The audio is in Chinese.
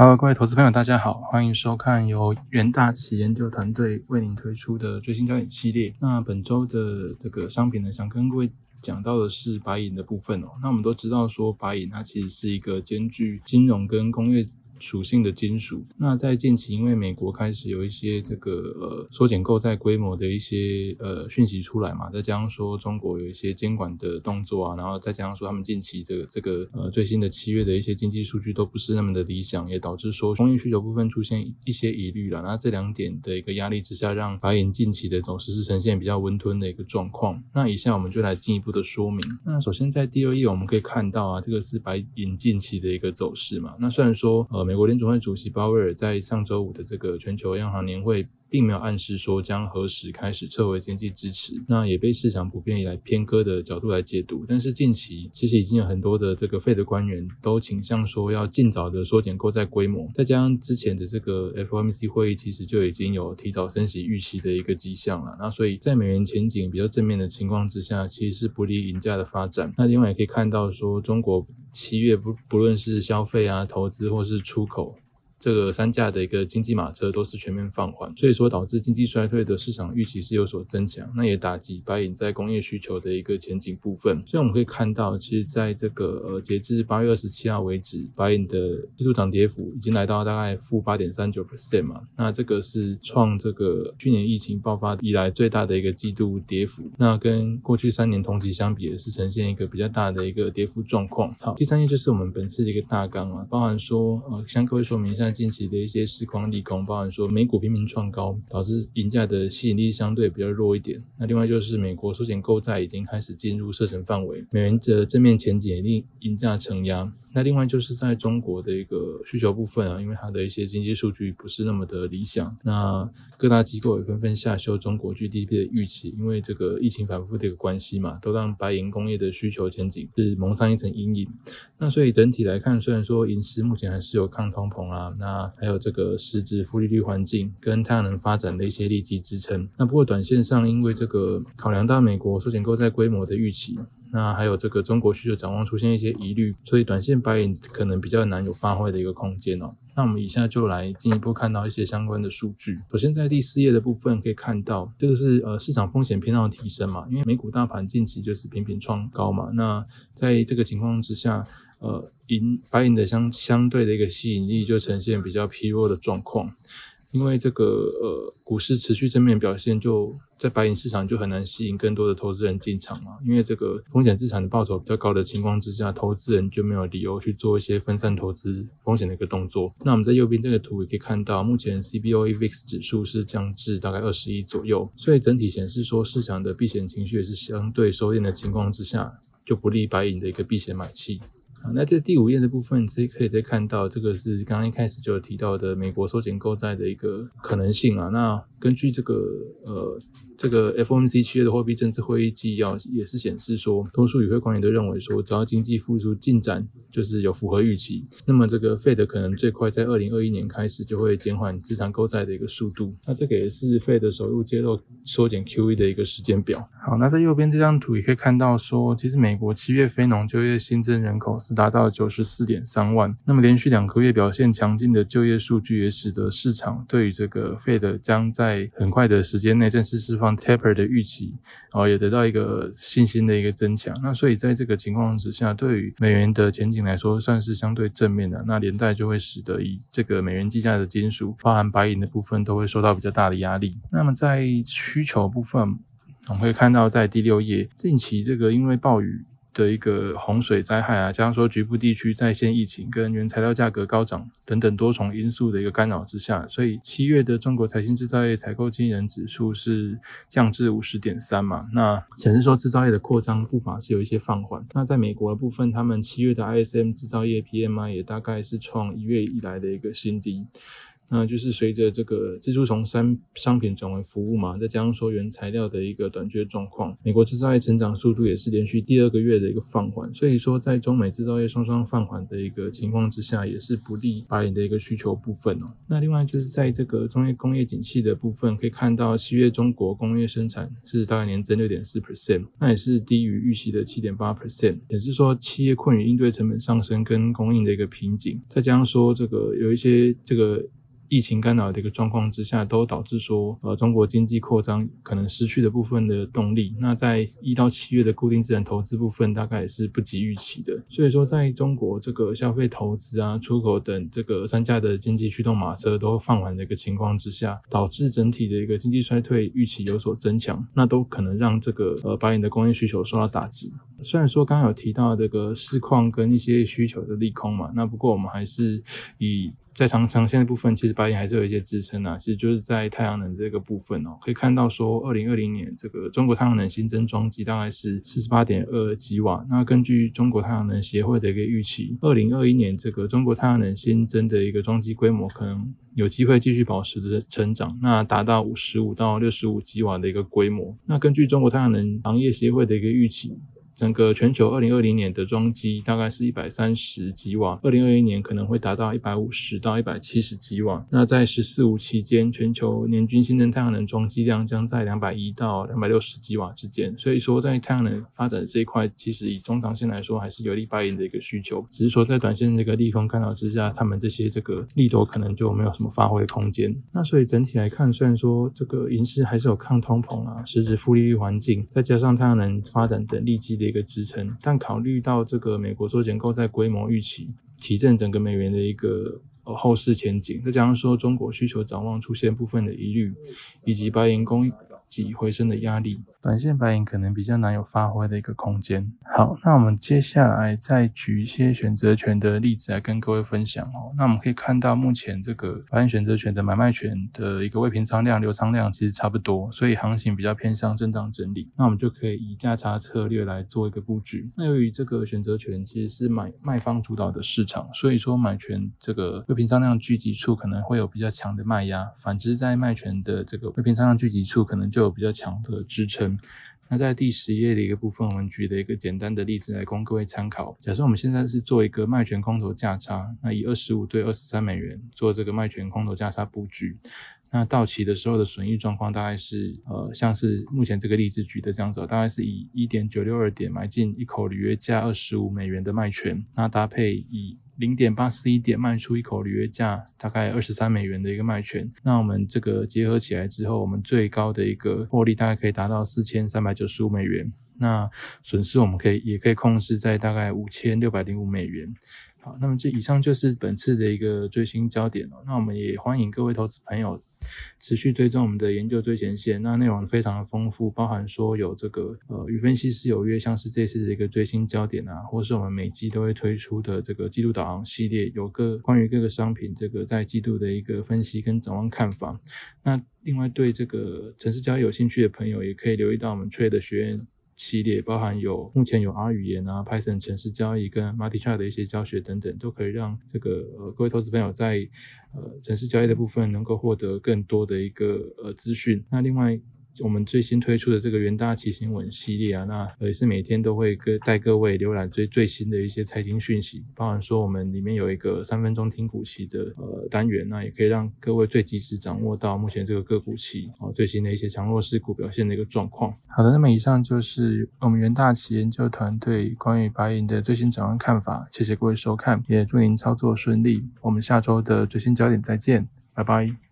好各位投资朋友，大家好，欢迎收看由元大企研究团队为您推出的最新焦点系列。那本周的这个商品呢，想跟各位讲到的是白银的部分哦。那我们都知道说，白银它其实是一个兼具金融跟工业。属性的金属，那在近期，因为美国开始有一些这个呃缩减购债规模的一些呃讯息出来嘛，再加上说中国有一些监管的动作啊，然后再加上说他们近期这个这个呃最新的七月的一些经济数据都不是那么的理想，也导致说供应需求部分出现一些疑虑了。那这两点的一个压力之下，让白银近期的走势是呈现比较温吞的一个状况。那以下我们就来进一步的说明。那首先在第二页我们可以看到啊，这个是白银近期的一个走势嘛。那虽然说呃。美国联储会主席鲍威尔在上周五的这个全球央行年会，并没有暗示说将何时开始撤回经济支持，那也被市场普遍以来偏鸽的角度来解读。但是近期其实已经有很多的这个费的官员都倾向说要尽早的缩减购债规模，再加上之前的这个 FOMC 会议其实就已经有提早升息预期的一个迹象了。那所以在美元前景比较正面的情况之下，其实是不利银价的发展。那另外也可以看到说中国。七月不不论是消费啊、投资或是出口，这个三驾的一个经济马车都是全面放缓，所以说导致经济衰退的市场预期是有所增强，那也打击白银在工业需求的一个前景部分。所以我们可以看到，其实在这个呃截至八月二十七号为止，白银的季度涨跌幅已经来到大概负八点三九 percent 嘛，那这个是创这个去年疫情爆发以来最大的一个季度跌幅。那跟过去三年同期相比，也是呈现一个比较大的一个跌幅状况。好。第三页就是我们本次的一个大纲啊，包含说，呃，向各位说明一下近期的一些市况利空，包含说美股频频创高，导致银价的吸引力相对比较弱一点。那另外就是美国缩减购债已经开始进入射程范围，美元的正面前景令银价承压。那另外就是在中国的一个需求部分啊，因为它的一些经济数据不是那么的理想，那各大机构也纷纷下修中国 GDP 的预期，因为这个疫情反复的一个关系嘛，都让白银工业的需求前景是蒙上一层阴影。那所以整体来看，虽然说银市目前还是有抗通膨啊，那还有这个实质负利率环境跟太阳能发展的一些利基支撑，那不过短线上因为这个考量到美国缩减购债规模的预期。那还有这个中国需求展望出现一些疑虑，所以短线白银可能比较难有发挥的一个空间哦。那我们以下就来进一步看到一些相关的数据。首先在第四页的部分可以看到，这个是呃市场风险偏好提升嘛，因为美股大盘近期就是频频创高嘛。那在这个情况之下，呃银白银的相相对的一个吸引力就呈现比较疲弱的状况。因为这个呃股市持续正面表现，就在白银市场就很难吸引更多的投资人进场嘛。因为这个风险资产的报酬比较高的情况之下，投资人就没有理由去做一些分散投资风险的一个动作。那我们在右边这个图也可以看到，目前 CBOE VIX 指数是降至大概二十一左右，所以整体显示说市场的避险情绪也是相对收敛的情况之下，就不利白银的一个避险买气。好，那这第五页的部分，你可以再看到，这个是刚刚一开始就有提到的美国缩减购债的一个可能性啊。那根据这个呃。这个 FOMC 七月的货币政策会议纪要也是显示说，多数与会官员都认为说，只要经济复苏进展就是有符合预期，那么这个 Fed 可能最快在二零二一年开始就会减缓资产购债的一个速度。那这个也是 Fed 首入揭露缩减 QE 的一个时间表。好，那在右边这张图也可以看到说，其实美国七月非农就业新增人口是达到九十四点三万，那么连续两个月表现强劲的就业数据也使得市场对于这个 Fed 将在很快的时间内正式释放。Taper 的预期，然后也得到一个信心的一个增强。那所以在这个情况之下，对于美元的前景来说，算是相对正面的。那连带就会使得以这个美元计价的金属，包含白银的部分，都会受到比较大的压力。那么在需求部分，我们会看到在第六页，近期这个因为暴雨。的一个洪水灾害啊，加上说局部地区在线疫情跟原材料价格高涨等等多重因素的一个干扰之下，所以七月的中国财新制造业采购经理人指数是降至五十点三嘛，那显示说制造业的扩张步伐是有一些放缓。那在美国的部分，他们七月的 ISM 制造业 PMI 也大概是创一月以来的一个新低。那就是随着这个蜘蛛从商商品转为服务嘛，再加上说原材料的一个短缺状况，美国制造业成长速度也是连续第二个月的一个放缓，所以说在中美制造业双双放缓的一个情况之下，也是不利白银的一个需求部分哦。那另外就是在这个中业工业景气的部分，可以看到七月中国工业生产是大概年增六点四 percent，那也是低于预期的七点八 percent，也是说企业困于应对成本上升跟供应的一个瓶颈，再加上说这个有一些这个。疫情干扰的一个状况之下，都导致说，呃，中国经济扩张可能失去的部分的动力。那在一到七月的固定资产投资部分，大概也是不及预期的。所以说，在中国这个消费、投资啊、出口等这个三驾的经济驱动马车都放缓的一个情况之下，导致整体的一个经济衰退预期有所增强，那都可能让这个呃白银的工业需求受到打击。虽然说刚刚有提到这个市况跟一些需求的利空嘛，那不过我们还是以。在长长线的部分，其实白银还是有一些支撑啊。其实就是在太阳能这个部分哦，可以看到说，二零二零年这个中国太阳能新增装机大概是四十八点二吉瓦。那根据中国太阳能协会的一个预期，二零二一年这个中国太阳能新增的一个装机规模可能有机会继续保持着成长，那达到五十五到六十五吉瓦的一个规模。那根据中国太阳能行业协会的一个预期。整个全球二零二零年的装机大概是一百三十吉瓦，二零二一年可能会达到一百五十到一百七十吉瓦。那在“十四五”期间，全球年均新增太阳能装机量将在两百一到两百六十吉瓦之间。所以说，在太阳能发展这一块，其实以中长线来说，还是有利白银的一个需求。只是说，在短线这个利空干扰之下，他们这些这个利多可能就没有什么发挥空间。那所以整体来看，虽然说这个银市还是有抗通膨啊、实质负利率环境，再加上太阳能发展等利基的。一个支撑，但考虑到这个美国缩减购债规模预期，提振整个美元的一个呃后市前景，再加上说中国需求展望出现部分的疑虑，以及白银供应及回升的压力。短线白银可能比较难有发挥的一个空间。好，那我们接下来再举一些选择权的例子来跟各位分享哦。那我们可以看到，目前这个白银选择权的买卖权的一个未平仓量、流仓量其实差不多，所以行情比较偏向震荡整理。那我们就可以以价差策略来做一个布局。那由于这个选择权其实是买卖方主导的市场，所以说买权这个未平仓量聚集处可能会有比较强的卖压，反之在卖权的这个未平仓量聚集处可能就有比较强的支撑。那在第十页的一个部分，我们举了一个简单的例子来供各位参考。假设我们现在是做一个卖权空头价差，那以二十五对二十三美元做这个卖权空头价差布局，那到期的时候的损益状况大概是，呃，像是目前这个例子举的这样子，大概是以一点九六二点买进一口履约价二十五美元的卖权，那搭配以零点八四一点卖出一口履约价大概二十三美元的一个卖权，那我们这个结合起来之后，我们最高的一个获利大概可以达到四千三百九十五美元，那损失我们可以也可以控制在大概五千六百零五美元。好，那么这以上就是本次的一个最新焦点了。那我们也欢迎各位投资朋友持续追踪我们的研究最前线，那内容非常的丰富，包含说有这个呃与分析师有约，像是这次的一个最新焦点啊，或是我们每季都会推出的这个季度导航系列，有个关于各个商品这个在季度的一个分析跟展望看法。那另外对这个城市交易有兴趣的朋友，也可以留意到我们 Trade 学院。系列包含有目前有 R 语言啊、Python 城市交易跟 Multi Chart 的一些教学等等，都可以让这个呃各位投资朋友在呃城市交易的部分能够获得更多的一个呃资讯。那另外。我们最新推出的这个元大奇行稳系列啊，那也是每天都会跟带各位浏览最最新的一些财经讯息，包含说我们里面有一个三分钟听股期的呃单元，那也可以让各位最及时掌握到目前这个个股期啊最新的一些强弱势股表现的一个状况。好的，那么以上就是我们元大奇研究团队关于白银的最新展望看法，谢谢各位收看，也祝您操作顺利。我们下周的最新焦点再见，拜拜。